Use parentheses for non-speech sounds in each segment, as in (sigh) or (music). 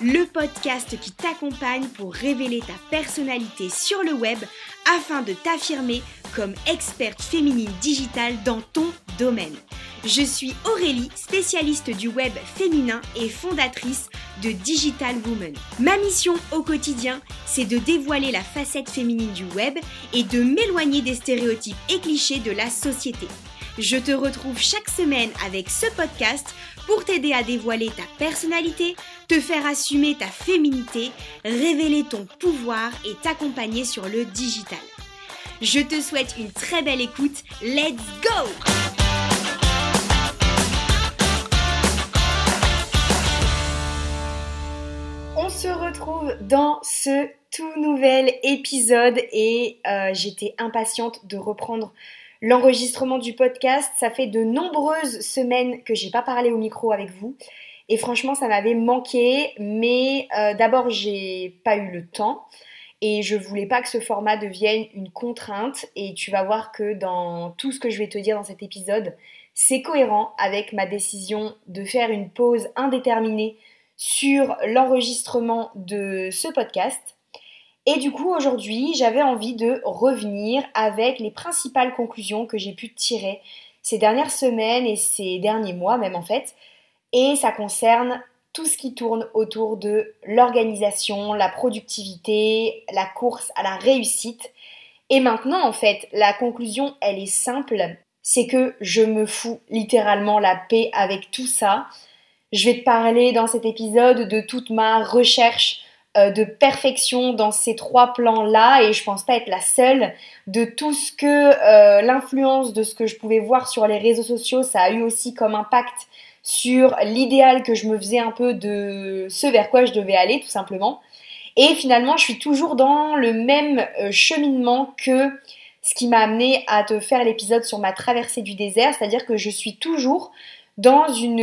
Le podcast qui t'accompagne pour révéler ta personnalité sur le web afin de t'affirmer comme experte féminine digitale dans ton domaine. Je suis Aurélie, spécialiste du web féminin et fondatrice de Digital Woman. Ma mission au quotidien, c'est de dévoiler la facette féminine du web et de m'éloigner des stéréotypes et clichés de la société. Je te retrouve chaque semaine avec ce podcast pour t'aider à dévoiler ta personnalité, te faire assumer ta féminité, révéler ton pouvoir et t'accompagner sur le digital. Je te souhaite une très belle écoute. Let's go! On se retrouve dans ce tout nouvel épisode et euh, j'étais impatiente de reprendre l'enregistrement du podcast. Ça fait de nombreuses semaines que j'ai pas parlé au micro avec vous. Et franchement, ça m'avait manqué. Mais euh, d'abord, j'ai pas eu le temps. Et je voulais pas que ce format devienne une contrainte. Et tu vas voir que dans tout ce que je vais te dire dans cet épisode, c'est cohérent avec ma décision de faire une pause indéterminée sur l'enregistrement de ce podcast. Et du coup, aujourd'hui, j'avais envie de revenir avec les principales conclusions que j'ai pu tirer ces dernières semaines et ces derniers mois même en fait. Et ça concerne tout ce qui tourne autour de l'organisation, la productivité, la course à la réussite. Et maintenant, en fait, la conclusion, elle est simple. C'est que je me fous littéralement la paix avec tout ça. Je vais te parler dans cet épisode de toute ma recherche de perfection dans ces trois plans-là et je pense pas être la seule de tout ce que euh, l'influence de ce que je pouvais voir sur les réseaux sociaux, ça a eu aussi comme impact sur l'idéal que je me faisais un peu de ce vers quoi je devais aller tout simplement. Et finalement, je suis toujours dans le même euh, cheminement que ce qui m'a amené à te faire l'épisode sur ma traversée du désert, c'est-à-dire que je suis toujours dans une,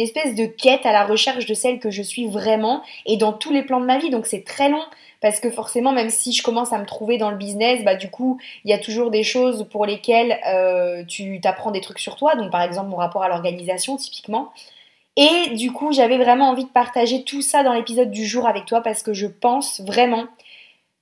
espèce de quête à la recherche de celle que je suis vraiment et dans tous les plans de ma vie. Donc c'est très long parce que forcément, même si je commence à me trouver dans le business, bah du coup, il y a toujours des choses pour lesquelles euh, tu t'apprends des trucs sur toi. Donc par exemple, mon rapport à l'organisation, typiquement. Et du coup, j'avais vraiment envie de partager tout ça dans l'épisode du jour avec toi parce que je pense vraiment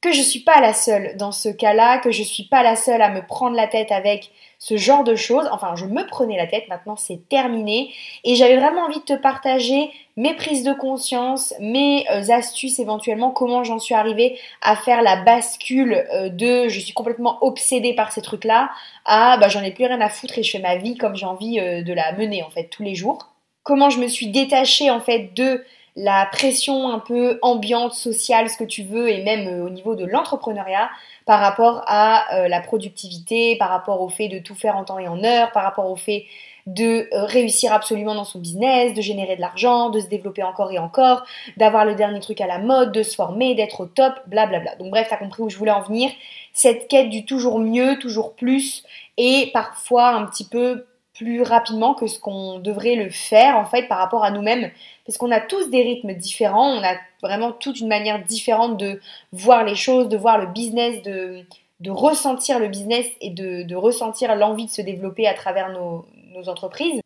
que je suis pas la seule dans ce cas-là, que je suis pas la seule à me prendre la tête avec ce genre de choses. Enfin, je me prenais la tête, maintenant c'est terminé. Et j'avais vraiment envie de te partager mes prises de conscience, mes euh, astuces éventuellement, comment j'en suis arrivée à faire la bascule euh, de je suis complètement obsédée par ces trucs-là à bah, j'en ai plus rien à foutre et je fais ma vie comme j'ai envie euh, de la mener en fait tous les jours. Comment je me suis détachée en fait de la pression un peu ambiante, sociale, ce que tu veux, et même au niveau de l'entrepreneuriat, par rapport à euh, la productivité, par rapport au fait de tout faire en temps et en heure, par rapport au fait de euh, réussir absolument dans son business, de générer de l'argent, de se développer encore et encore, d'avoir le dernier truc à la mode, de se former, d'être au top, blablabla. Bla bla. Donc bref, t'as compris où je voulais en venir. Cette quête du toujours mieux, toujours plus, et parfois un petit peu plus rapidement que ce qu'on devrait le faire en fait par rapport à nous-mêmes parce qu'on a tous des rythmes différents, on a vraiment toute une manière différente de voir les choses, de voir le business, de, de ressentir le business et de, de ressentir l'envie de se développer à travers nos, nos entreprises.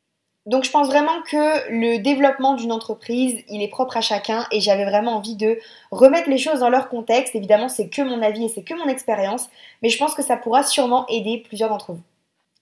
Donc je pense vraiment que le développement d'une entreprise, il est propre à chacun et j'avais vraiment envie de remettre les choses dans leur contexte. Évidemment, c'est que mon avis et c'est que mon expérience, mais je pense que ça pourra sûrement aider plusieurs d'entre vous.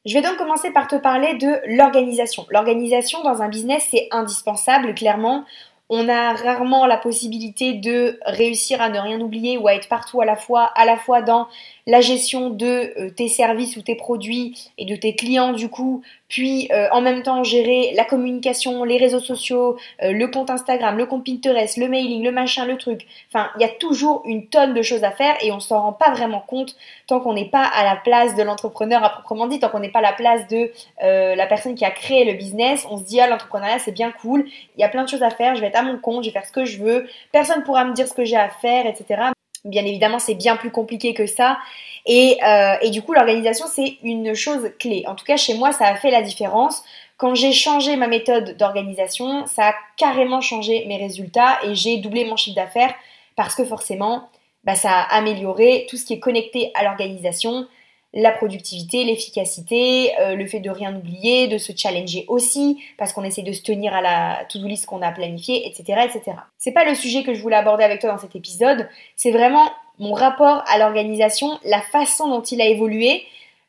Je vais donc commencer par te parler de l'organisation. L'organisation dans un business, c'est indispensable, clairement. On a rarement la possibilité de réussir à ne rien oublier ou à être partout à la fois, à la fois dans la gestion de euh, tes services ou tes produits et de tes clients du coup, puis euh, en même temps gérer la communication, les réseaux sociaux, euh, le compte Instagram, le compte Pinterest, le mailing, le machin, le truc. Enfin, il y a toujours une tonne de choses à faire et on s'en rend pas vraiment compte tant qu'on n'est pas à la place de l'entrepreneur à proprement dit, tant qu'on n'est pas à la place de la personne qui a créé le business. On se dit ah l'entrepreneuriat c'est bien cool, il y a plein de choses à faire, je vais être à mon compte, je vais faire ce que je veux, personne pourra me dire ce que j'ai à faire, etc. Bien évidemment, c'est bien plus compliqué que ça. Et, euh, et du coup, l'organisation, c'est une chose clé. En tout cas, chez moi, ça a fait la différence. Quand j'ai changé ma méthode d'organisation, ça a carrément changé mes résultats et j'ai doublé mon chiffre d'affaires parce que forcément, bah, ça a amélioré tout ce qui est connecté à l'organisation, la productivité, l'efficacité, euh, le fait de rien oublier, de se challenger aussi, parce qu'on essaie de se tenir à la to-do list qu'on a planifiée, etc., etc. C'est pas le sujet que je voulais aborder avec toi dans cet épisode, c'est vraiment mon rapport à l'organisation, la façon dont il a évolué,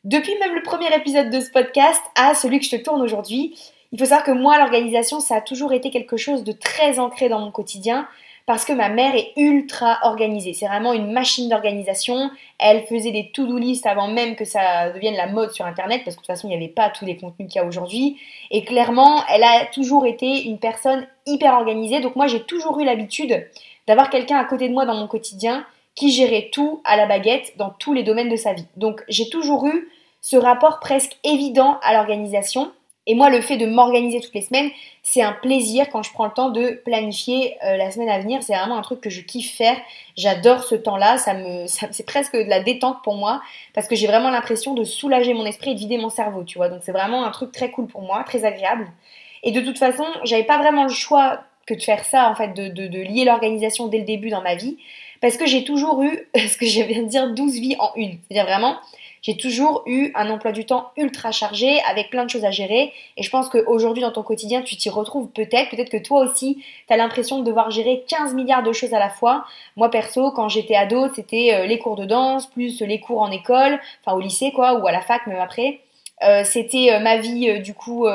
depuis même le premier épisode de ce podcast à celui que je te tourne aujourd'hui. Il faut savoir que moi, l'organisation, ça a toujours été quelque chose de très ancré dans mon quotidien parce que ma mère est ultra organisée. C'est vraiment une machine d'organisation. Elle faisait des to-do list avant même que ça devienne la mode sur Internet, parce que de toute façon, il n'y avait pas tous les contenus qu'il y a aujourd'hui. Et clairement, elle a toujours été une personne hyper organisée. Donc moi, j'ai toujours eu l'habitude d'avoir quelqu'un à côté de moi dans mon quotidien qui gérait tout à la baguette dans tous les domaines de sa vie. Donc j'ai toujours eu ce rapport presque évident à l'organisation. Et moi, le fait de m'organiser toutes les semaines, c'est un plaisir quand je prends le temps de planifier euh, la semaine à venir. C'est vraiment un truc que je kiffe faire. J'adore ce temps-là. (laughs) C'est presque de la détente pour moi parce que j'ai vraiment l'impression de soulager mon esprit et de vider mon cerveau, tu vois. Donc c'est vraiment un truc très cool pour moi, très agréable. Et de toute façon, j'avais pas vraiment le choix que de faire ça, en fait, de, de, de lier l'organisation dès le début dans ma vie. Parce que j'ai toujours eu, (laughs) ce que je viens de dire, 12 vies en une. C'est-à-dire vraiment, j'ai toujours eu un emploi du temps ultra chargé avec plein de choses à gérer et je pense qu'aujourd'hui dans ton quotidien tu t'y retrouves peut-être, peut-être que toi aussi tu as l'impression de devoir gérer 15 milliards de choses à la fois. Moi perso quand j'étais ado c'était euh, les cours de danse plus les cours en école, enfin au lycée quoi ou à la fac même après. Euh, c'était euh, ma vie du coup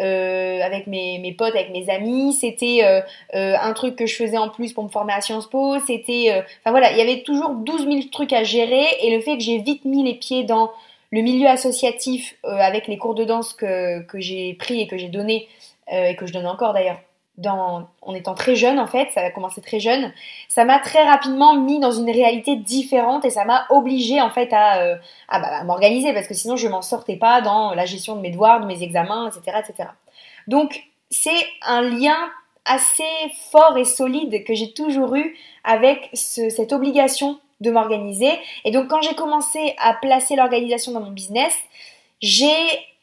euh, avec mes, potes, avec mes amis. C'était euh, euh, un truc que je faisais en plus pour me former à Sciences Po. C'était, enfin voilà, il y avait toujours 12 000 trucs à gérer et le fait que j'ai vite mis les pieds dans le milieu associatif avec les cours de danse que, que j'ai pris et que j'ai donné et que je donne encore d'ailleurs en étant très jeune en fait, ça a commencé très jeune, ça m'a très rapidement mis dans une réalité différente et ça m'a obligé en fait à, euh, bah, m'organiser parce que sinon je m'en sortais pas dans la gestion de mes devoirs, de mes examens, etc. etc. Donc c'est un lien assez fort et solide que j'ai toujours eu avec cette obligation de m'organiser. Et donc quand j'ai commencé à placer l'organisation dans mon business, j'ai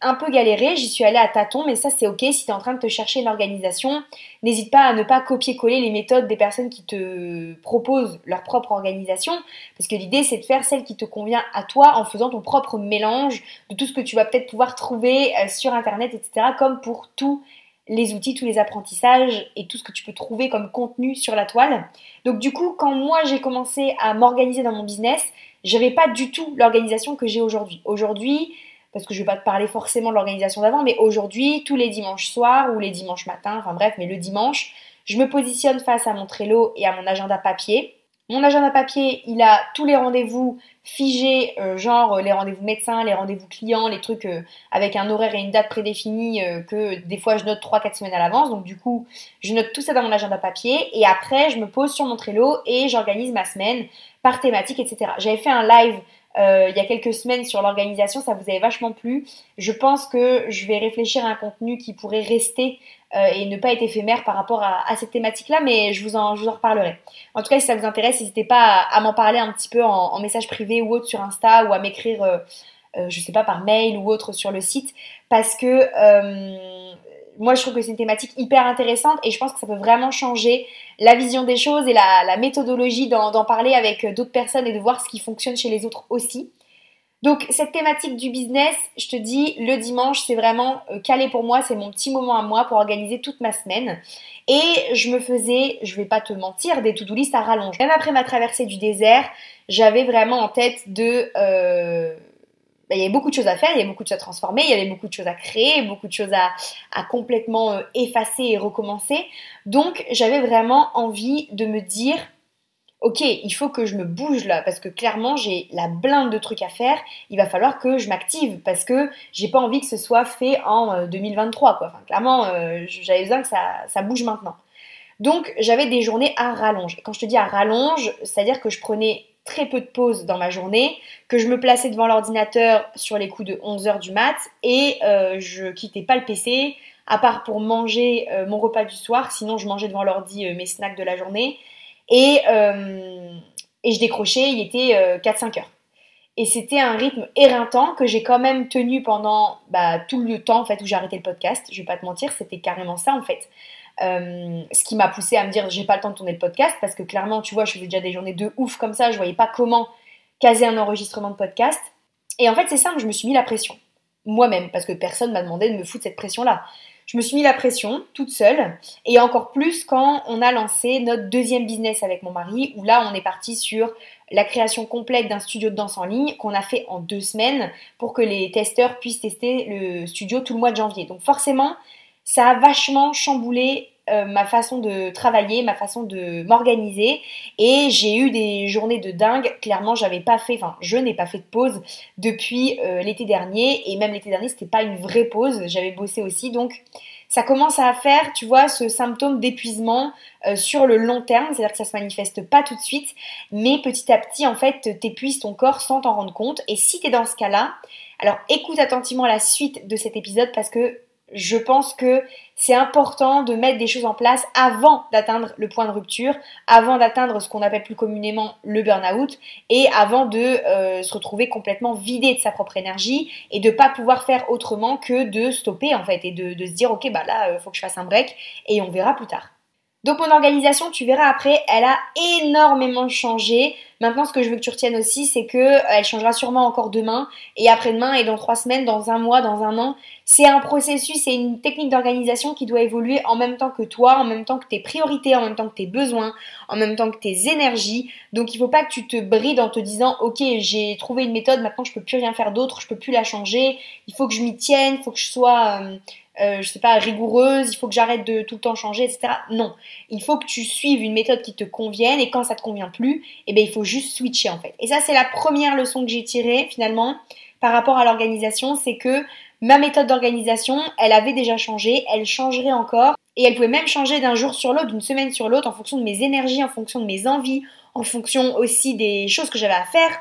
un peu galéré, j'y suis allée à tâtons, mais ça c'est ok si tu es en train de te chercher une organisation. N'hésite pas à ne pas copier-coller les méthodes des personnes qui te proposent leur propre organisation, parce que l'idée c'est de faire celle qui te convient à toi en faisant ton propre mélange de tout ce que tu vas peut-être pouvoir trouver euh, sur internet, etc. Comme pour tous les outils, tous les apprentissages et tout ce que tu peux trouver comme contenu sur la toile. Donc du coup, quand moi j'ai commencé à m'organiser dans mon business, j'avais pas du tout l'organisation que j'ai aujourd'hui. Aujourd'hui, parce que je vais pas te parler forcément de l'organisation d'avant, mais aujourd'hui, tous les dimanches soirs ou les dimanches matins, enfin bref, mais le dimanche, je me positionne face à mon Trello et à mon agenda papier. Mon agenda papier, il a tous les rendez-vous figés, euh, genre euh, les rendez-vous médecins, les rendez-vous clients, les trucs euh, avec un horaire et une date prédéfinie que des fois je note 3-4 semaines à l'avance. Donc du coup, je note tout ça dans mon agenda papier et après, je me pose sur mon Trello et j'organise ma semaine par thématique, etc. J'avais fait un live il y a quelques semaines sur l'organisation, ça vous avait vachement plu. Je pense que je vais réfléchir à un contenu qui pourrait rester euh, et ne pas être éphémère par rapport à, cette thématique-là, mais je vous, en, je reparlerai. En tout cas, si ça vous intéresse, n'hésitez pas à, m'en parler un petit peu en, message privé ou autre sur Insta ou à m'écrire, euh, je sais pas, par mail ou autre sur le site, parce que moi, je trouve que c'est une thématique hyper intéressante et je pense que ça peut vraiment changer la vision des choses et la, méthodologie d'en parler avec euh, d'autres personnes et de voir ce qui fonctionne chez les autres aussi. Donc cette thématique du business, je te dis, le dimanche, c'est vraiment euh, calé pour moi, c'est mon petit moment à moi pour organiser toute ma semaine. Et je me faisais, je vais pas te mentir, des to-do list à rallonge. Même après ma traversée du désert, j'avais vraiment en tête de... Euh, bah, il y avait beaucoup de choses à faire, il y avait beaucoup de choses à transformer, il y avait beaucoup de choses à créer, beaucoup de choses à, complètement euh, effacer et recommencer. Donc j'avais vraiment envie de me dire, ok, il faut que je me bouge là, parce que clairement j'ai la blinde de trucs à faire, il va falloir que je m'active, parce que j'ai pas envie que ce soit fait en 2023, euh, quoi. Enfin, clairement, euh, j'avais besoin que ça, ça bouge maintenant. Donc j'avais des journées à rallonge. Et quand je te dis à rallonge, c'est-à-dire que je prenais très peu de pauses dans ma journée, que je me plaçais devant l'ordinateur sur les coups de 11h du mat et euh, je quittais pas le PC, à part pour manger euh, mon repas du soir, sinon je mangeais devant l'ordi euh, mes snacks de la journée et, et je décrochais, il était 4-5 heures. Et c'était un rythme éreintant que j'ai quand même tenu pendant bah, tout le temps en fait où j'ai arrêté le podcast. Je vais pas te mentir, c'était carrément ça en fait. Euh, ce qui m'a poussé à me dire j'ai pas le temps de tourner le podcast parce que clairement tu vois je faisais déjà des journées de ouf comme ça je voyais pas comment caser un enregistrement de podcast Et en fait, c'est simple, je me suis mis la pression. Moi-même, parce que personne m'a demandé de me foutre cette pression-là. Je me suis mis la pression toute seule, et encore plus quand on a lancé notre deuxième business avec mon mari, où là on est parti sur la création complète d'un studio de danse en ligne qu'on a fait en deux semaines pour que les testeurs puissent tester le studio tout le mois de janvier. Donc forcément, ça a vachement chamboulé euh, ma façon de travailler, ma façon de m'organiser. Et j'ai eu des journées de dingue. Clairement, j'avais pas fait, enfin, je n'ai pas fait de pause depuis euh, l'été dernier. Et même l'été dernier, c'était pas une vraie pause. J'avais bossé aussi. Donc, ça commence à faire, tu vois, ce symptôme d'épuisement euh, sur le long terme. C'est-à-dire que ça se manifeste pas tout de suite. Mais petit à petit, en fait, t'épuises ton corps sans t'en rendre compte. Et si tu es dans ce cas-là, alors écoute attentivement la suite de cet épisode parce que je pense que c'est important de mettre des choses en place avant d'atteindre le point de rupture, avant d'atteindre ce qu'on appelle plus communément le burn-out et avant de euh, se retrouver complètement vidé de sa propre énergie et de pas pouvoir faire autrement que de stopper en fait et de, se dire ok bah là euh, faut que je fasse un break et on verra plus tard. Donc mon organisation, tu verras après, elle a énormément changé. Maintenant, ce que je veux que tu retiennes aussi, c'est que euh, elle changera sûrement encore demain et après-demain et dans trois semaines, dans un mois, dans un an. C'est un processus, c'est une technique d'organisation qui doit évoluer en même temps que toi, en même temps que tes priorités, en même temps que tes besoins, en même temps que tes énergies. Donc il faut pas que tu te brides en te disant ok j'ai trouvé une méthode, maintenant je peux plus rien faire d'autre, je peux plus la changer. Il faut que je m'y tienne, il faut que je sois euh, euh, je sais pas, rigoureuse, il faut que j'arrête de tout le temps changer, etc. Non, il faut que tu suives une méthode qui te convienne et quand ça te convient plus, eh bien il faut juste switcher en fait. Et ça c'est la première leçon que j'ai tirée finalement par rapport à l'organisation, c'est que ma méthode d'organisation, elle avait déjà changé, elle changerait encore et elle pouvait même changer d'un jour sur l'autre, d'une semaine sur l'autre en fonction de mes énergies, en fonction de mes envies, en fonction aussi des choses que j'avais à faire.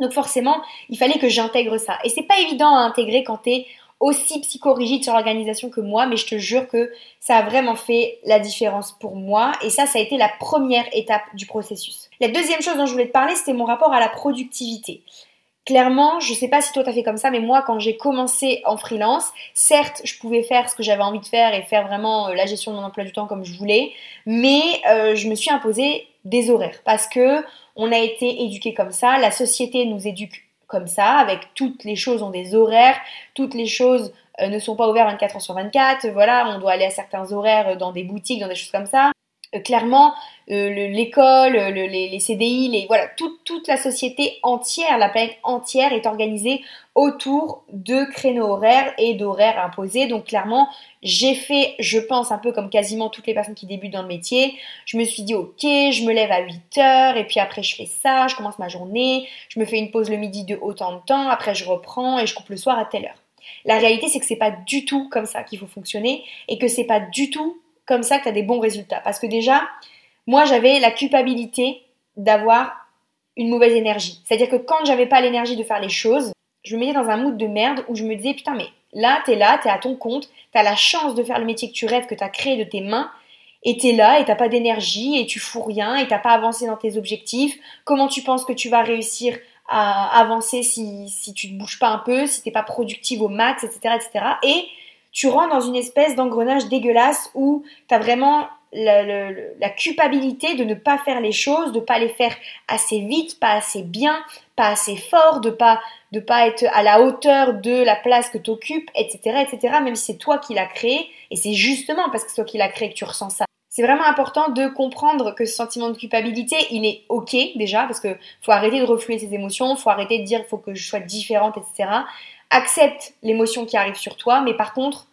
Donc forcément, il fallait que j'intègre ça. Et c'est pas évident à intégrer quand t'es aussi psychorigide sur l'organisation que moi, mais je te jure que ça a vraiment fait la différence pour moi. Et ça, ça a été la première étape du processus. La deuxième chose dont je voulais te parler, c'était mon rapport à la productivité. Clairement, je sais pas si toi t'as fait comme ça, mais moi quand j'ai commencé en freelance, certes je pouvais faire ce que j'avais envie de faire et faire vraiment euh, la gestion de mon emploi du temps comme je voulais, mais euh, je me suis imposé des horaires parce que on a été éduqué comme ça, la société nous éduque comme ça, avec toutes les choses ont des horaires, toutes les choses euh, ne sont pas ouvertes 24 heures sur 24, voilà, on doit aller à certains horaires euh, dans des boutiques, dans des choses comme ça. Euh, clairement, l'école, les, CDI, les, voilà, toute la société entière, la planète entière est organisée autour de créneaux horaires et d'horaires imposés. Donc clairement, j'ai fait, je pense, un peu comme quasiment toutes les personnes qui débutent dans le métier. Je me suis dit, ok, je me lève à 8 heures et puis après je fais ça, je commence ma journée, je me fais une pause le midi de autant de temps, après je reprends et je coupe le soir à telle heure. La réalité, c'est que c'est pas du tout comme ça qu'il faut fonctionner et que c'est pas du tout comme ça que tu as des bons résultats. Parce que déjà, moi, j'avais la culpabilité d'avoir une mauvaise énergie. C'est-à-dire que quand j'avais pas l'énergie de faire les choses, je me mettais dans un mood de merde où je me disais putain mais là t'es là, t'es à ton compte, t'as la chance de faire le métier que tu rêves, que t'as créé de tes mains, et t'es là et t'as pas d'énergie et tu fous rien et t'as pas avancé dans tes objectifs. Comment tu penses que tu vas réussir à avancer si, si tu te bouges pas un peu, si t'es pas productive au max, etc., etc. Et tu rentres dans une espèce d'engrenage dégueulasse où tu as vraiment la, culpabilité de ne pas faire les choses, de pas les faire assez vite, pas assez bien, pas assez fort, de pas de pas être à la hauteur de la place que tu occupes, etc., etc. Même si c'est toi qui l'as créé, et c'est justement parce que c'est toi qui l'as créé que tu ressens ça. C'est vraiment important de comprendre que ce sentiment de culpabilité, il est ok déjà, parce que faut arrêter de refluer ses émotions, faut arrêter de dire il faut que je sois différente, etc accepte l'émotion qui arrive sur toi, mais par contre,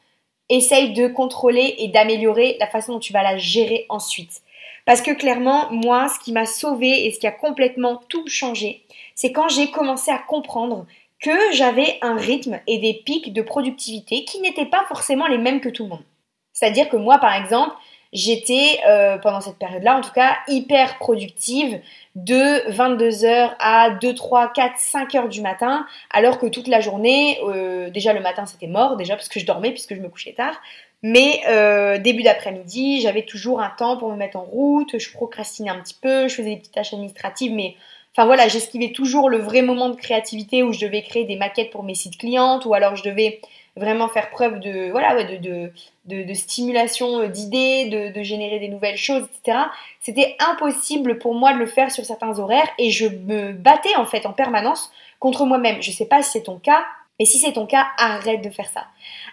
essaye de contrôler et d'améliorer la façon dont tu vas la gérer ensuite. Parce que clairement, moi, ce qui m'a sauvé et ce qui a complètement tout changé, c'est quand j'ai commencé à comprendre que j'avais un rythme et des pics de productivité qui n'étaient pas forcément les mêmes que tout le monde. C'est-à-dire que moi, par exemple, j'étais, euh, pendant cette période-là, en tout cas, hyper productive de 22h à 2, 3, 4, 5 heures du matin, alors que toute la journée, euh, déjà le matin c'était mort, déjà parce que je dormais puisque je me couchais tard, mais euh, début d'après-midi, j'avais toujours un temps pour me mettre en route, je procrastinais un petit peu, je faisais des petites tâches administratives, mais enfin voilà, j'esquivais toujours le vrai moment de créativité où je devais créer des maquettes pour mes sites clientes, ou alors je devais vraiment faire preuve de, voilà, de, de, stimulation euh, d'idées, de, générer des nouvelles choses, etc. C'était impossible pour moi de le faire sur certains horaires et je me battais en fait en permanence contre moi-même. Je sais pas si c'est ton cas, mais si c'est ton cas, arrête de faire ça.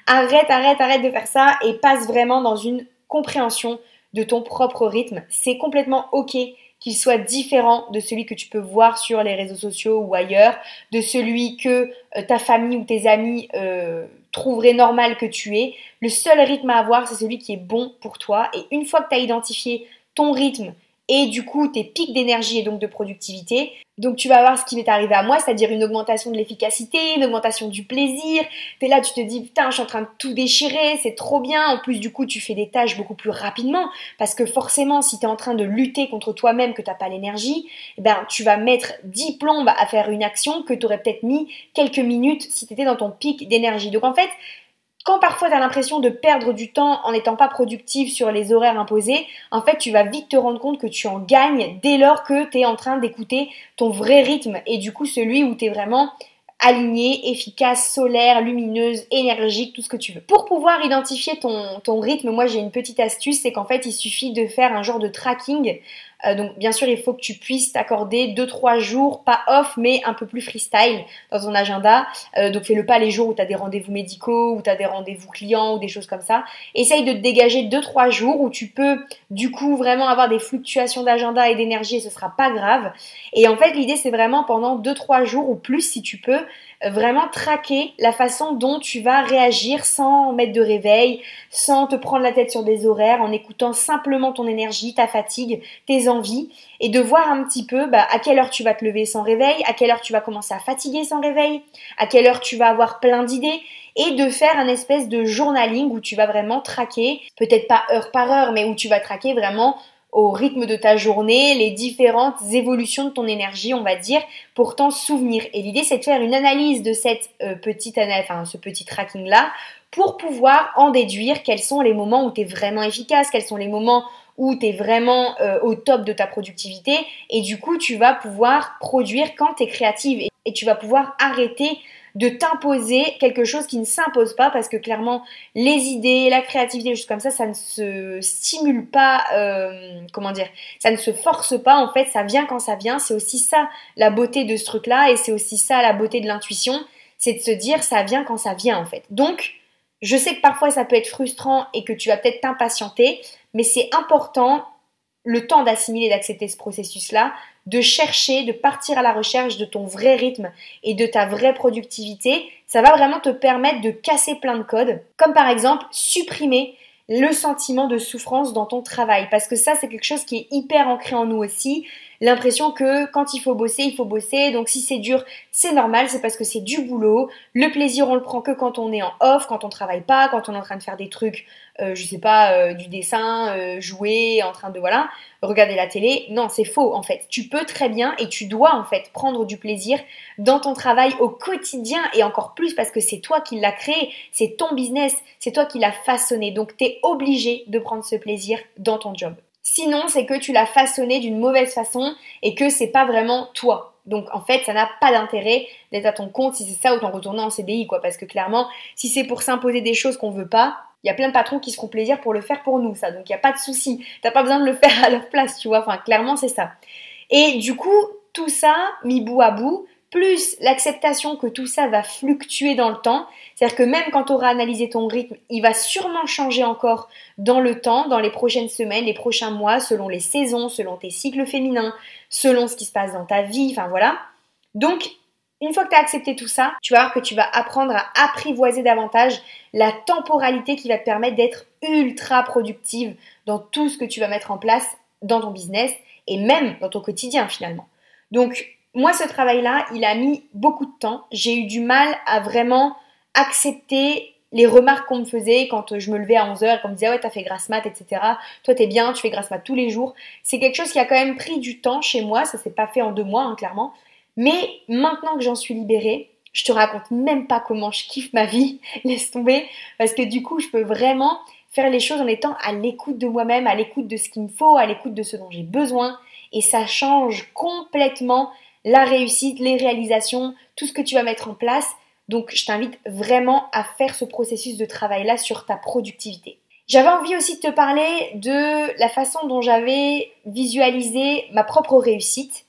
Arrête, arrête, arrête de faire ça et passe vraiment dans une compréhension de ton propre rythme. C'est complètement ok qu'il soit différent de celui que tu peux voir sur les réseaux sociaux ou ailleurs, de celui que euh, ta famille ou tes amis euh, trouveraient normal que tu aies. Le seul rythme à avoir, c'est celui qui est bon pour toi. Et une fois que tu as identifié ton rythme et du coup tes pics d'énergie et donc de productivité. Donc tu vas voir ce qui m'est arrivé à moi, c'est-à-dire une augmentation de l'efficacité, une augmentation du plaisir. T'es là, tu te dis putain, je suis en train de tout déchirer, c'est trop bien. En plus du coup, tu fais des tâches beaucoup plus rapidement parce que forcément, si t'es en train de lutter contre toi-même, que t'as pas l'énergie, eh ben tu vas mettre 10 plombes à faire une action que t'aurais peut-être mis quelques minutes si t'étais dans ton pic d'énergie. Donc en fait, quand parfois tu as l'impression de perdre du temps en n'étant pas productif sur les horaires imposés, en fait tu vas vite te rendre compte que tu en gagnes dès lors que tu es en train d'écouter ton vrai rythme et du coup celui où tu es vraiment alignée, efficace, solaire, lumineuse, énergique, tout ce que tu veux. Pour pouvoir identifier ton rythme, moi j'ai une petite astuce, c'est qu'en fait il suffit de faire un genre de tracking. Euh, donc bien sûr il faut que tu puisses t'accorder 2-3 jours, pas off, mais un peu plus freestyle dans ton agenda. Euh, donc fais-le pas les jours où tu as des rendez-vous médicaux, où tu as des rendez-vous clients ou des choses comme ça. Essaye de te dégager 2-3 jours où tu peux du coup vraiment avoir des fluctuations d'agenda et d'énergie et ce sera pas grave. Et en fait l'idée c'est vraiment pendant 2-3 jours ou plus si tu peux vraiment traquer la façon dont tu vas réagir sans mettre de réveil, sans te prendre la tête sur des horaires, en écoutant simplement ton énergie, ta fatigue, tes envies, et de voir un petit peu bah, à quelle heure tu vas te lever sans réveil, à quelle heure tu vas commencer à fatiguer sans réveil, à quelle heure tu vas avoir plein d'idées, et de faire un espèce de journaling où tu vas vraiment traquer, peut-être pas heure par heure, mais où tu vas traquer vraiment au rythme de ta journée, les différentes évolutions de ton énergie, on va dire, pour t'en souvenir. Et l'idée, c'est de faire une analyse de cette euh, petite, enfin, ce petit tracking-là, pour pouvoir en déduire quels sont les moments où tu es vraiment efficace, quels sont les moments où tu es vraiment euh, au top de ta productivité, et du coup, tu vas pouvoir produire quand tu es créative, et tu vas pouvoir arrêter de t'imposer quelque chose qui ne s'impose pas parce que clairement les idées, la créativité, choses comme ça, ça ne se stimule pas, euh, comment dire, ça ne se force pas en fait, ça vient quand ça vient. C'est aussi ça la beauté de ce truc-là et c'est aussi ça la beauté de l'intuition, c'est de se dire ça vient quand ça vient en fait. Donc je sais que parfois ça peut être frustrant et que tu vas peut-être t'impatienter, mais c'est important le temps d'assimiler, d'accepter ce processus-là, de chercher, de partir à la recherche de ton vrai rythme et de ta vraie productivité, ça va vraiment te permettre de casser plein de codes, comme par exemple supprimer le sentiment de souffrance dans ton travail, parce que ça c'est quelque chose qui est hyper ancré en nous aussi l'impression que quand il faut bosser, il faut bosser. Donc si c'est dur, c'est normal, c'est parce que c'est du boulot. Le plaisir, on le prend que quand on est en off, quand on travaille pas, quand on est en train de faire des trucs, euh, je sais pas, euh, du dessin, euh, jouer, en train de voilà, regarder la télé. Non, c'est faux en fait. Tu peux très bien et tu dois en fait prendre du plaisir dans ton travail au quotidien et encore plus parce que c'est toi qui l'as créé, c'est ton business, c'est toi qui l'as façonné. Donc tu es obligé de prendre ce plaisir dans ton job. Sinon, c'est que tu l'as façonné d'une mauvaise façon et que c'est pas vraiment toi. Donc en fait, ça n'a pas d'intérêt d'être à ton compte si c'est ça ou t'en retourner en CDI quoi parce que clairement, si c'est pour s'imposer des choses qu'on veut pas, il y a plein de patrons qui se feront plaisir pour le faire pour nous ça. Donc il n'y a pas de souci. T'as pas besoin de le faire à leur place, tu vois. Enfin, clairement, c'est ça. Et du coup, tout ça mis bout à bout, plus l'acceptation que tout ça va fluctuer dans le temps. C'est-à-dire que même quand tu auras analysé ton rythme, il va sûrement changer encore dans le temps, dans les prochaines semaines, les prochains mois, selon les saisons, selon tes cycles féminins, selon ce qui se passe dans ta vie, enfin voilà. Donc, une fois que tu as accepté tout ça, tu vas voir que tu vas apprendre à apprivoiser davantage la temporalité qui va te permettre d'être ultra productive dans tout ce que tu vas mettre en place dans ton business et même dans ton quotidien finalement. Donc, moi, ce travail-là, il a mis beaucoup de temps. J'ai eu du mal à vraiment accepter les remarques qu'on me faisait quand je me levais à 11h, qu'on me disait ouais t'as fait grasse mat, etc. Toi t'es bien, tu fais grasse mat tous les jours. C'est quelque chose qui a quand même pris du temps chez moi, ça s'est pas fait en deux mois hein, clairement. Mais maintenant que j'en suis libérée, je te raconte même pas comment je kiffe ma vie, (laughs) laisse tomber, parce que du coup je peux vraiment faire les choses en étant à l'écoute de moi-même, à l'écoute de ce qu'il me faut, à l'écoute de ce dont j'ai besoin, et ça change complètement la réussite, les réalisations, tout ce que tu vas mettre en place. Donc je t'invite vraiment à faire ce processus de travail-là sur ta productivité. J'avais envie aussi de te parler de la façon dont j'avais visualisé ma propre réussite.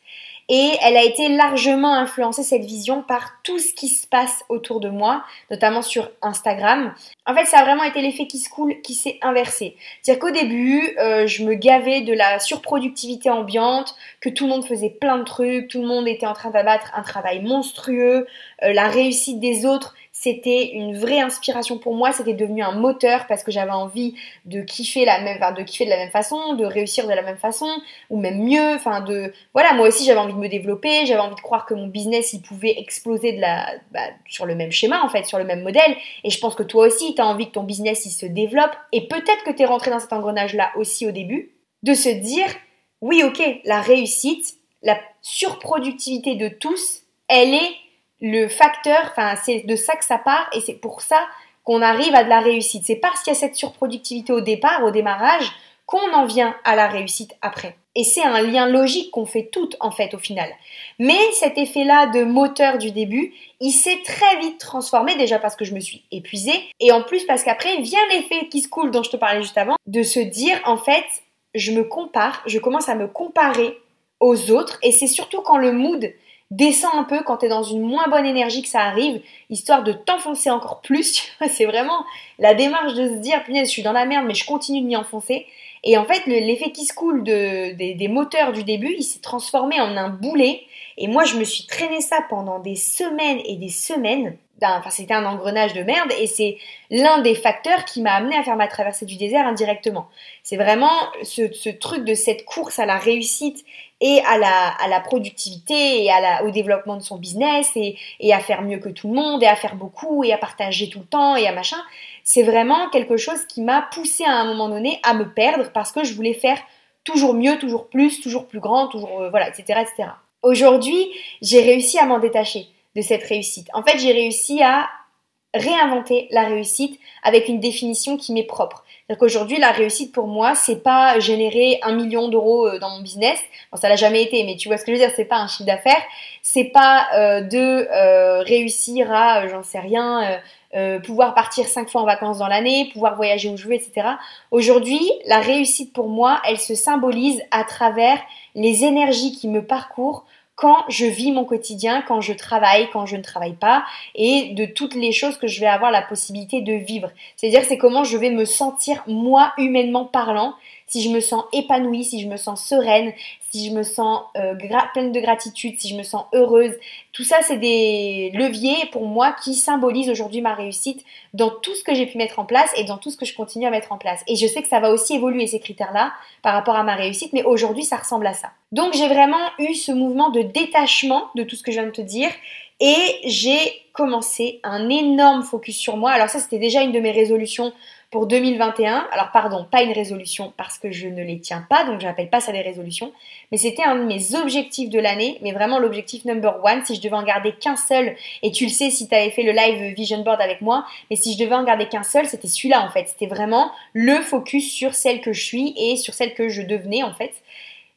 Et elle a été largement influencée cette vision par tout ce qui se passe autour de moi, notamment sur Instagram. En fait, ça a vraiment été l'effet qui se coule qui s'est inversé. C'est-à-dire qu'au début, euh, je me gavais de la surproductivité ambiante, que tout le monde faisait plein de trucs, tout le monde était en train d'abattre un travail monstrueux, euh, la réussite des autres, c'était une vraie inspiration pour moi, c'était devenu un moteur parce que j'avais envie de kiffer la même, de kiffer de la même façon, de réussir de la même façon, ou même mieux, enfin de, voilà, moi aussi j'avais envie de me développer, j'avais envie de croire que mon business il pouvait exploser de la, bah, sur le même schéma en fait, sur le même modèle, et je pense que toi aussi tu as envie que ton business il se développe, et peut-être que tu es rentré dans cet engrenage là aussi au début, de se dire, oui ok, la réussite, la surproductivité de tous, elle est le facteur, enfin c'est de ça que ça part et c'est pour ça qu'on arrive à de la réussite. C'est parce qu'il y a cette surproductivité au départ, au démarrage, qu'on en vient à la réussite après. Et c'est un lien logique qu'on fait toutes en fait au final. Mais cet effet-là de moteur du début, il s'est très vite transformé déjà parce que je me suis épuisée et en plus parce qu'après vient l'effet qui se coule dont je te parlais juste avant, de se dire en fait je me compare, je commence à me comparer aux autres et c'est surtout quand le mood descends un peu quand tu es dans une moins bonne énergie que ça arrive, histoire de t'enfoncer encore plus. (laughs) c'est vraiment la démarche de se dire, punaise, je suis dans la merde, mais je continue de m'y enfoncer. Et en fait, l'effet qui se coule de, des, moteurs du début, il s'est transformé en un boulet. Et moi, je me suis traîné ça pendant des semaines et des semaines. Enfin, c'était un engrenage de merde et c'est l'un des facteurs qui m'a amené à faire ma traversée du désert indirectement. C'est vraiment ce, ce, truc de cette course à la réussite et à la, à la productivité et à la, au développement de son business et, et à faire mieux que tout le monde et à faire beaucoup et à partager tout le temps et à machin. C'est vraiment quelque chose qui m'a poussé à un moment donné à me perdre parce que je voulais faire toujours mieux, toujours plus, toujours plus grand, toujours euh, voilà, etc., etc. Aujourd'hui, j'ai réussi à m'en détacher de cette réussite. En fait, j'ai réussi à réinventer la réussite avec une définition qui m'est propre. C'est-à-dire la réussite pour moi, c'est pas générer un million d'euros euh, dans mon business. Bon, ça l'a jamais été, mais tu vois ce que je veux dire, c'est pas un chiffre d'affaires. C'est pas euh, de euh, réussir à, j'en sais rien, pouvoir partir cinq fois en vacances dans l'année, pouvoir voyager où je veux, etc. Aujourd'hui, la réussite pour moi, elle se symbolise à travers les énergies qui me parcourent quand je vis mon quotidien, quand je travaille, quand je ne travaille pas, et de toutes les choses que je vais avoir la possibilité de vivre. C'est-à-dire c'est comment je vais me sentir moi humainement parlant, si je me sens épanouie, si je me sens sereine, si je me sens euh, pleine de gratitude, si je me sens heureuse. Tout ça, c'est des leviers pour moi qui symbolisent aujourd'hui ma réussite dans tout ce que j'ai pu mettre en place et dans tout ce que je continue à mettre en place. Et je sais que ça va aussi évoluer ces critères-là par rapport à ma réussite, mais aujourd'hui, ça ressemble à ça. Donc, j'ai vraiment eu ce mouvement de détachement de tout ce que je viens de te dire et j'ai commencé un énorme focus sur moi. Alors ça, c'était déjà une de mes résolutions pour 2021. Alors pardon, pas une résolution parce que je ne les tiens pas, donc je n'appelle pas ça des résolutions, mais c'était un de mes objectifs de l'année, mais vraiment l'objectif number one, si je devais en garder qu'un seul, et tu le sais si tu fait le live Vision Board avec moi, mais si je devais en garder qu'un seul, c'était celui-là en fait, c'était vraiment le focus sur celle que je suis et sur celle que je devenais en fait.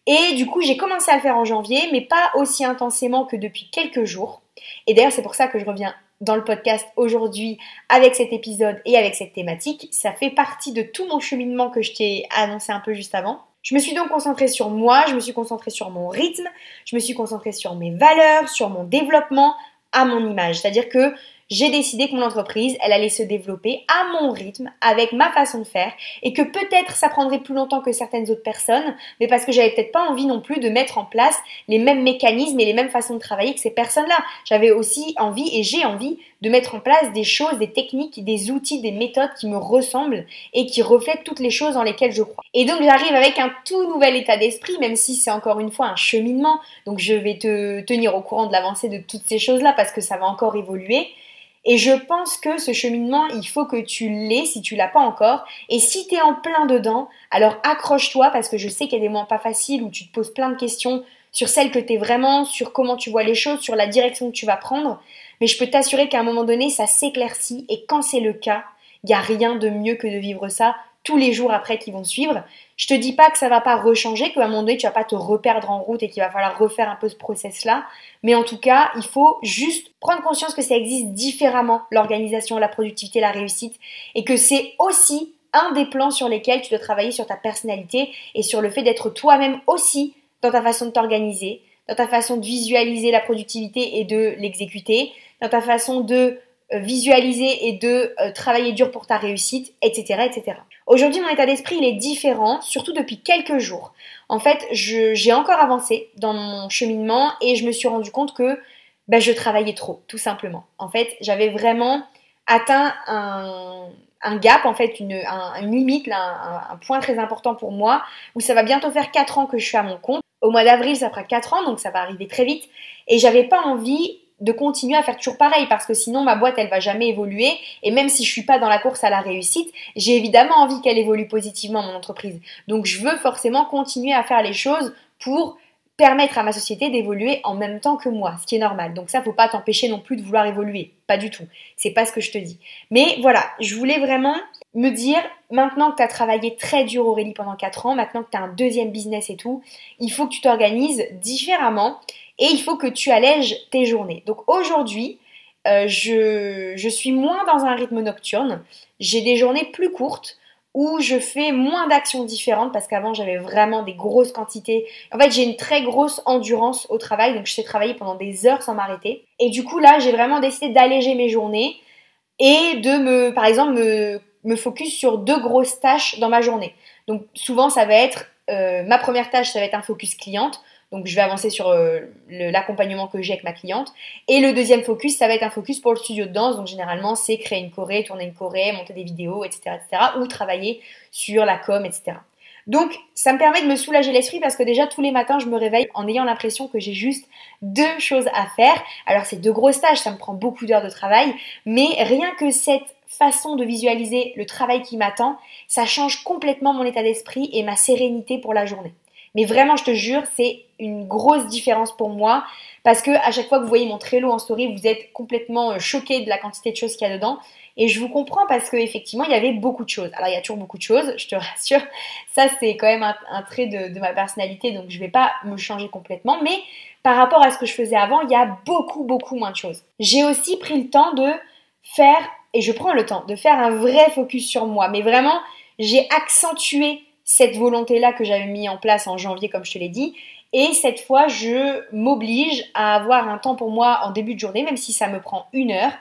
Et du coup, j'ai commencé à le faire en janvier, mais pas aussi intensément que depuis quelques jours. Et d'ailleurs, c'est pour ça que je reviens dans le podcast aujourd'hui avec cet épisode et avec cette thématique. Ça fait partie de tout mon cheminement que je t'ai annoncé un peu juste avant. Je me suis donc concentrée sur moi, je me suis concentrée sur mon rythme, je me suis concentrée sur mes valeurs, sur mon développement à mon image. C'est-à-dire que j'ai décidé que mon entreprise, elle allait se développer à mon rythme, avec ma façon de faire, et que peut-être ça prendrait plus longtemps que certaines autres personnes, mais parce que j'avais peut-être pas envie non plus de mettre en place les mêmes mécanismes et les mêmes façons de travailler que ces personnes-là. J'avais aussi envie, et j'ai envie, de mettre en place des choses, des techniques, des outils, des méthodes qui me ressemblent et qui reflètent toutes les choses dans lesquelles je crois. Et donc j'arrive avec un tout nouvel état d'esprit, même si c'est encore une fois un cheminement, donc je vais te tenir au courant de l'avancée de toutes ces choses-là parce que ça va encore évoluer. Et je pense que ce cheminement, il faut que tu l'aies si tu l'as pas encore. Et si tu es en plein dedans, alors accroche-toi parce que je sais qu'il y a des moments pas faciles où tu te poses plein de questions sur celle que tu es vraiment, sur comment tu vois les choses, sur la direction que tu vas prendre. Mais je peux t'assurer qu'à un moment donné, ça s'éclaircit et quand c'est le cas, il n'y a rien de mieux que de vivre ça tous les jours après qui vont suivre. Je te dis pas que ça va pas rechanger, qu'à un moment donné tu vas pas te reperdre en route et qu'il va falloir refaire un peu ce process là, mais en tout cas, il faut juste prendre conscience que ça existe différemment l'organisation, la productivité, la réussite et que c'est aussi un des plans sur lesquels tu dois travailler sur ta personnalité et sur le fait d'être toi-même aussi dans ta façon de t'organiser, dans ta façon de visualiser la productivité et de l'exécuter, dans ta façon de euh, visualiser et de euh, travailler dur pour ta réussite, etc. etc. Aujourd'hui, mon état d'esprit, il est différent, surtout depuis quelques jours. En fait, j'ai encore avancé dans mon cheminement et je me suis rendu compte que ben, je travaillais trop, tout simplement. En fait, j'avais vraiment atteint un, gap, en fait, une, limite, un, un, point très important pour moi, où ça va bientôt faire 4 ans que je suis à mon compte. Au mois d'avril, ça fera 4 ans, donc ça va arriver très vite. Et j'avais pas envie de continuer à faire toujours pareil parce que sinon ma boîte elle va jamais évoluer et même si je suis pas dans la course à la réussite, j'ai évidemment envie qu'elle évolue positivement mon entreprise. Donc je veux forcément continuer à faire les choses pour permettre à ma société d'évoluer en même temps que moi, ce qui est normal. Donc ça, faut pas t'empêcher non plus de vouloir évoluer, pas du tout. C'est pas ce que je te dis. Mais voilà, je voulais vraiment me dire, maintenant que tu as travaillé très dur Aurélie pendant 4 ans, maintenant que tu as un deuxième business et tout, il faut que tu t'organises différemment et il faut que tu allèges tes journées. Donc aujourd'hui, euh, je, je suis moins dans un rythme nocturne, j'ai des journées plus courtes où je fais moins d'actions différentes parce qu'avant j'avais vraiment des grosses quantités. En fait, j'ai une très grosse endurance au travail, donc je sais travailler pendant des heures sans m'arrêter. Et du coup, là, j'ai vraiment décidé d'alléger mes journées et de me, par exemple, me, me, focus sur deux grosses tâches dans ma journée. Donc souvent, ça va être euh, ma première tâche, ça va être un focus cliente. Donc je vais avancer sur euh, l'accompagnement que j'ai avec ma cliente. Et le deuxième focus, ça va être un focus pour le studio de danse. Donc généralement, c'est créer une choré, tourner une choré, monter des vidéos, etc., etc. Ou travailler sur la com, etc. Donc ça me permet de me soulager l'esprit parce que déjà tous les matins, je me réveille en ayant l'impression que j'ai juste deux choses à faire. Alors c'est deux grosses tâches, ça me prend beaucoup d'heures de travail. Mais rien que cette façon de visualiser le travail qui m'attend, ça change complètement mon état d'esprit et ma sérénité pour la journée. Mais vraiment, je te jure, c'est une grosse différence pour moi parce que à chaque fois que vous voyez mon Trello en story, vous êtes complètement euh, choqué de la quantité de choses qu'il y a dedans. Et je vous comprends parce qu'effectivement, il y avait beaucoup de choses. Alors, il y a toujours beaucoup de choses, je te rassure. Ça, c'est quand même un, trait de, de, ma personnalité, donc je ne vais pas me changer complètement. Mais par rapport à ce que je faisais avant, il y a beaucoup, beaucoup moins de choses. J'ai aussi pris le temps de faire, et je prends le temps, de faire un vrai focus sur moi. Mais vraiment, j'ai accentué cette volonté-là que j'avais mis en place en janvier, comme je te l'ai dit. Et cette fois, je m'oblige à avoir un temps pour moi en début de journée, même si ça me prend une heure.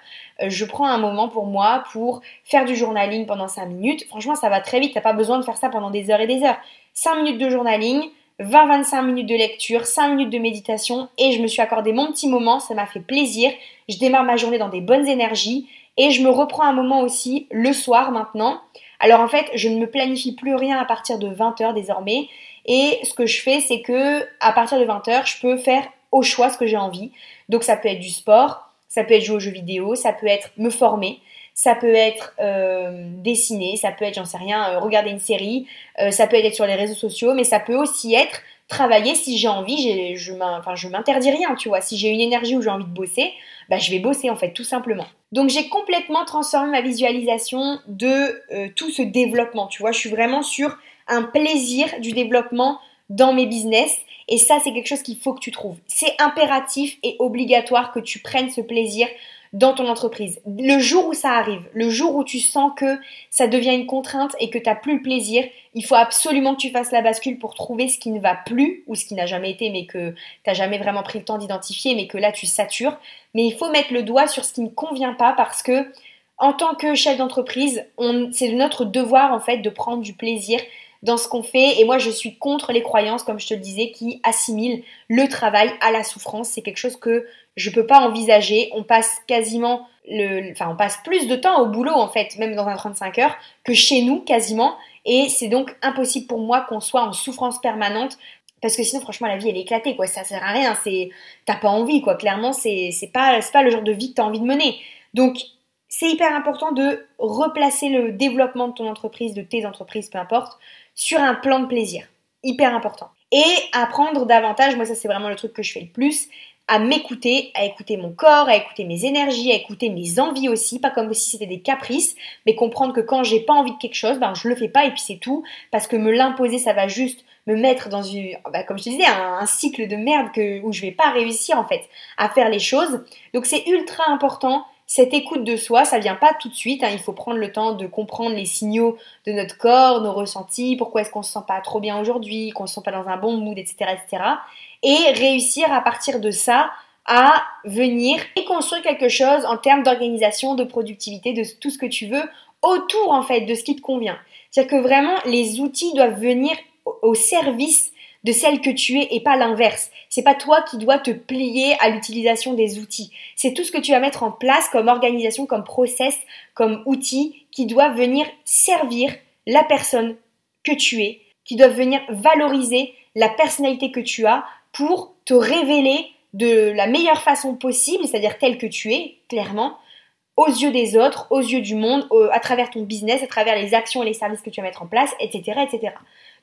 Euh, je prends un moment pour moi pour faire du journaling pendant 5 minutes. Franchement, ça va très vite, t'as pas besoin de faire ça pendant des heures et des heures. 5 minutes de journaling, 20-25 minutes de lecture, 5 minutes de méditation et je me suis accordé mon petit moment, ça m'a fait plaisir. Je démarre ma journée dans des bonnes énergies et je me reprends un moment aussi le soir maintenant alors en fait, je ne me planifie plus rien à partir de 20h désormais. Et ce que je fais, c'est que à partir de 20h, je peux faire au choix ce que j'ai envie. Donc ça peut être du sport, ça peut être jouer aux jeux vidéo, ça peut être me former, ça peut être euh, dessiner, ça peut être, j'en sais rien, euh, regarder une série, euh, ça peut être sur les réseaux sociaux, mais ça peut aussi être travailler si j'ai envie, je m'interdis rien, tu vois. Si j'ai une énergie où j'ai envie de bosser, bah, je vais bosser en fait, tout simplement. Donc j'ai complètement transformé ma visualisation de euh, tout ce développement, tu vois. Je suis vraiment sur un plaisir du développement dans mes business. Et ça, c'est quelque chose qu'il faut que tu trouves. C'est impératif et obligatoire que tu prennes ce plaisir dans ton entreprise. Le jour où ça arrive, le jour où tu sens que ça devient une contrainte et que tu n'as plus le plaisir, il faut absolument que tu fasses la bascule pour trouver ce qui ne va plus ou ce qui n'a jamais été mais que tu n'as jamais vraiment pris le temps d'identifier mais que là tu satures. Mais il faut mettre le doigt sur ce qui ne convient pas parce que en tant que chef d'entreprise, c'est notre devoir en fait de prendre du plaisir dans ce qu'on fait. Et moi, je suis contre les croyances, comme je te le disais, qui assimilent le travail à la souffrance. C'est quelque chose que je peux pas envisager. On passe quasiment plus de temps au boulot, en fait, même dans un 35 heures, que chez nous, quasiment. Et c'est donc impossible pour moi qu'on soit en souffrance permanente parce que sinon franchement la vie elle est éclatée quoi ça sert à rien c'est t'as pas envie quoi clairement c'est c'est pas pas le genre de vie que t'as envie de mener donc c'est hyper important de replacer le développement de ton entreprise de tes entreprises peu importe sur un plan de plaisir. Hyper important. Et apprendre davantage, moi ça c'est vraiment le truc que je fais le plus, à m'écouter, à écouter mon corps, à écouter mes énergies, à écouter mes envies aussi, pas comme si c'était des caprices, mais comprendre que quand j'ai pas envie de quelque chose, ben je le fais pas et puis c'est tout, parce que me l'imposer ça va juste me mettre dans une, ben, comme je disais, un, cycle de merde que, où je vais pas réussir en fait à faire les choses. Donc c'est ultra important cette écoute de soi, ça vient pas tout de suite. Hein. il faut prendre le temps de comprendre les signaux de notre corps, nos ressentis, pourquoi est-ce qu'on se sent pas trop bien aujourd'hui, qu'on se sent pas dans un bon mood, etc., etc. et réussir à partir de ça à venir et construire quelque chose en termes d'organisation, de productivité, de tout ce que tu veux autour en fait de ce qui te convient. C'est-à-dire que vraiment les outils doivent venir au service de celle que tu es et pas l'inverse. C'est pas toi qui dois te plier à l'utilisation des outils. C'est tout ce que tu vas mettre en place comme organisation, comme process, comme outil qui doit venir servir la personne que tu es, qui doit venir valoriser la personnalité que tu as pour te révéler de la meilleure façon possible, c'est-à-dire telle que tu es, clairement, aux yeux des autres, aux yeux du monde, à travers ton business, à travers les actions et les services que tu vas mettre en place, etc., etc.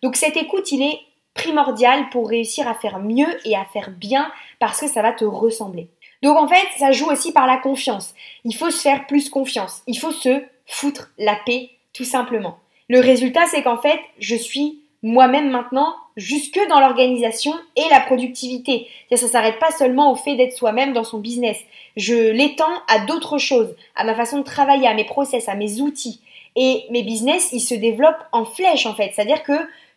Donc cette écoute, il est primordial pour réussir à faire mieux et à faire bien parce que ça va te ressembler. Donc en fait, ça joue aussi par la confiance. Il faut se faire plus confiance. Il faut se foutre la paix, tout simplement. Le résultat, c'est qu'en fait, je suis moi-même maintenant jusque dans l'organisation et la productivité. Ça ne s'arrête pas seulement au fait d'être soi-même dans son business. Je l'étends à d'autres choses, à ma façon de travailler, à mes process, à mes outils. Et mes business, ils se développent en flèche en fait. C'est-à-dire que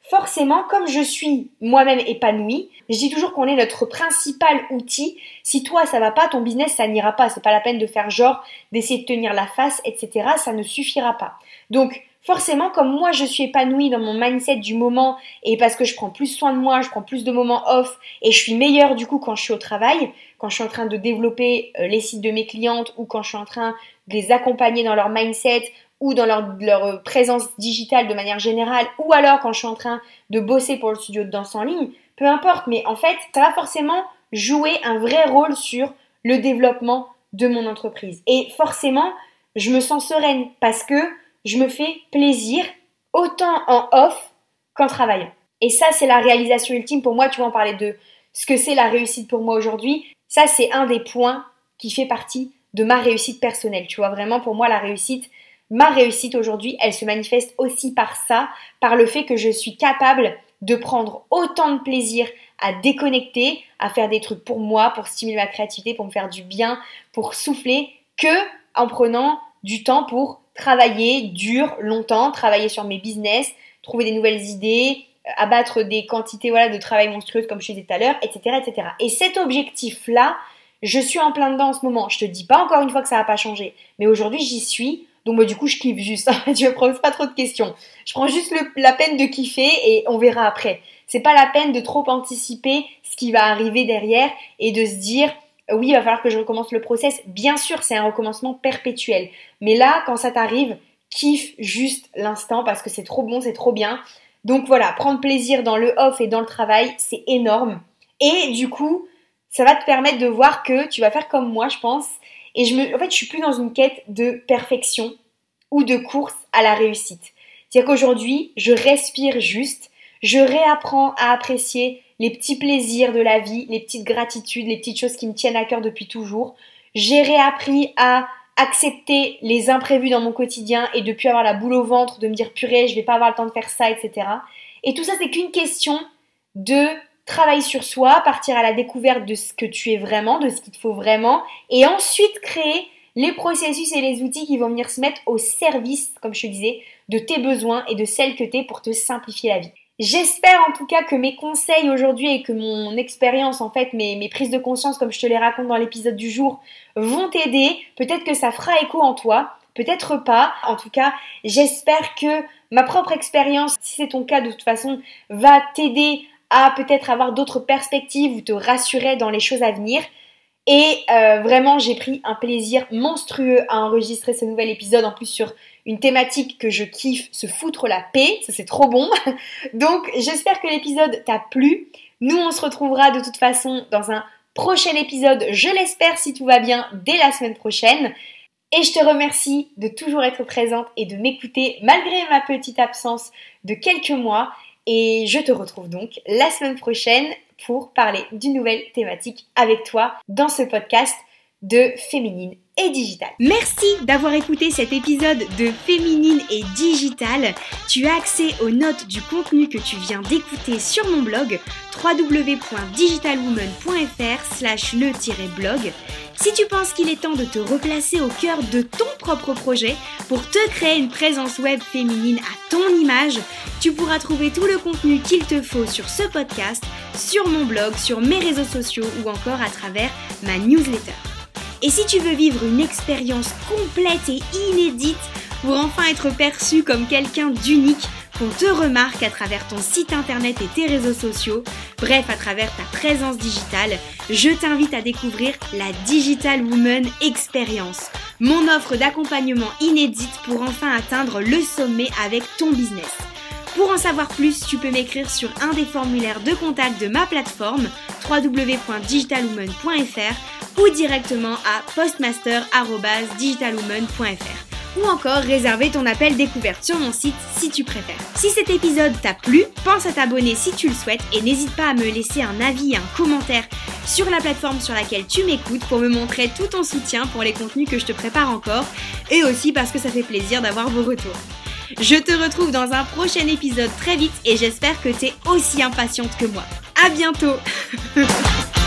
forcément, comme je suis moi-même épanouie, je dis toujours qu'on est notre principal outil. Si toi ça va pas, ton business ça n'ira pas. C'est pas la peine de faire genre, d'essayer de tenir la face, etc. Ça ne suffira pas. Donc forcément, comme moi je suis épanouie dans mon mindset du moment et parce que je prends plus soin de moi, je prends plus de moments off et je suis meilleure du coup quand je suis au travail, quand je suis en train de développer euh, les sites de mes clientes ou quand je suis en train de les accompagner dans leur mindset ou dans leur, leur présence digitale de manière générale ou alors quand je suis en train de bosser pour le studio de danse en ligne, peu importe, mais en fait, ça va forcément jouer un vrai rôle sur le développement de mon entreprise. Et forcément, je me sens sereine parce que je me fais plaisir autant en off qu'en travaillant. Et ça, c'est la réalisation ultime pour moi. Tu vas en parler de ce que c'est la réussite pour moi aujourd'hui. Ça, c'est un des points qui fait partie de ma réussite personnelle. Tu vois, vraiment, pour moi, la réussite, ma réussite aujourd'hui, elle se manifeste aussi par ça, par le fait que je suis capable de prendre autant de plaisir à déconnecter, à faire des trucs pour moi, pour stimuler ma créativité, pour me faire du bien, pour souffler, que en prenant du temps pour travailler dur, longtemps, travailler sur mes business, trouver des nouvelles idées, euh, abattre des quantités de travail monstrueuses comme je disais tout à l'heure, etc., etc. Et cet objectif-là, je suis en plein dedans en ce moment. Je te dis pas encore une fois que ça va pas changer, mais aujourd'hui j'y suis. Donc moi du coup je kiffe juste. (laughs) je me pose pas trop de questions. Je prends juste la peine de kiffer et on verra après. C'est pas la peine de trop anticiper ce qui va arriver derrière et de se dire oui, il va falloir que je recommence le process. Bien sûr, c'est un recommencement perpétuel. Mais là, quand ça t'arrive, kiffe juste l'instant parce que c'est trop bon, c'est trop bien. Donc voilà, prendre plaisir dans le off et dans le travail, c'est énorme. Et du coup, ça va te permettre de voir que tu vas faire comme moi, je pense. Et je me, en fait, je suis plus dans une quête de perfection ou de course à la réussite. C'est-à-dire qu'aujourd'hui, je respire juste, je réapprends à apprécier les petits plaisirs de la vie, les petites gratitudes, les petites choses qui me tiennent à cœur depuis toujours. J'ai réappris à accepter les imprévus dans mon quotidien et depuis avoir la boule au ventre, de me dire purée, je vais pas avoir le temps de faire ça, etc. Et tout ça, c'est qu'une question de travail sur soi, partir à la découverte de ce que tu es vraiment, de ce qu'il te faut vraiment, et ensuite créer les processus et les outils qui vont venir se mettre au service, comme je te disais, de tes besoins et de celles que tu es pour te simplifier la vie. J'espère en tout cas que mes conseils aujourd'hui et que mon expérience, en fait, mes, mes, prises de conscience, comme je te les raconte dans l'épisode du jour, vont t'aider. Peut-être que ça fera écho en toi, peut-être pas. En tout cas, j'espère que ma propre expérience, si c'est ton cas de toute façon, va t'aider à peut-être avoir d'autres perspectives ou te rassurer dans les choses à venir. Et euh, vraiment, j'ai pris un plaisir monstrueux à enregistrer ce nouvel épisode, en plus sur une thématique que je kiffe, se foutre la paix, ça c'est trop bon. (laughs) Donc j'espère que l'épisode t'a plu. Nous on se retrouvera de toute façon dans un prochain épisode, je l'espère si tout va bien, dès la semaine prochaine. Et je te remercie de toujours être présente et de m'écouter malgré ma petite absence de quelques mois. Et je te retrouve donc la semaine prochaine pour parler d'une nouvelle thématique avec toi dans ce podcast de féminine Merci d'avoir écouté cet épisode de Féminine et Digital. Tu as accès aux notes du contenu que tu viens d'écouter sur mon blog www.digitalwoman.fr slash le-blog. Si tu penses qu'il est temps de te replacer au cœur de ton propre projet pour te créer une présence web féminine à ton image, tu pourras trouver tout le contenu qu'il te faut sur ce podcast, sur mon blog, sur mes réseaux sociaux ou encore à travers ma newsletter. Et si tu veux vivre une expérience complète et inédite pour enfin être perçu comme quelqu'un d'unique, qu'on te remarque à travers ton site internet et tes réseaux sociaux, bref à travers ta présence digitale, je t'invite à découvrir la Digital Woman Experience, mon offre d'accompagnement inédite pour enfin atteindre le sommet avec ton business. Pour en savoir plus, tu peux m'écrire sur un des formulaires de contact de ma plateforme www.digitalwoman.fr ou directement à postmaster.digitalwoman.fr ou encore réserver ton appel découverte sur mon site si tu préfères. Si cet épisode t'a plu, pense à t'abonner si tu le souhaites et n'hésite pas à me laisser un avis et un commentaire sur la plateforme sur laquelle tu m'écoutes pour me montrer tout ton soutien pour les contenus que je te prépare encore et aussi parce que ça fait plaisir d'avoir vos retours. Je te retrouve dans un prochain épisode très vite et j'espère que tu es aussi impatiente que moi. À bientôt (laughs)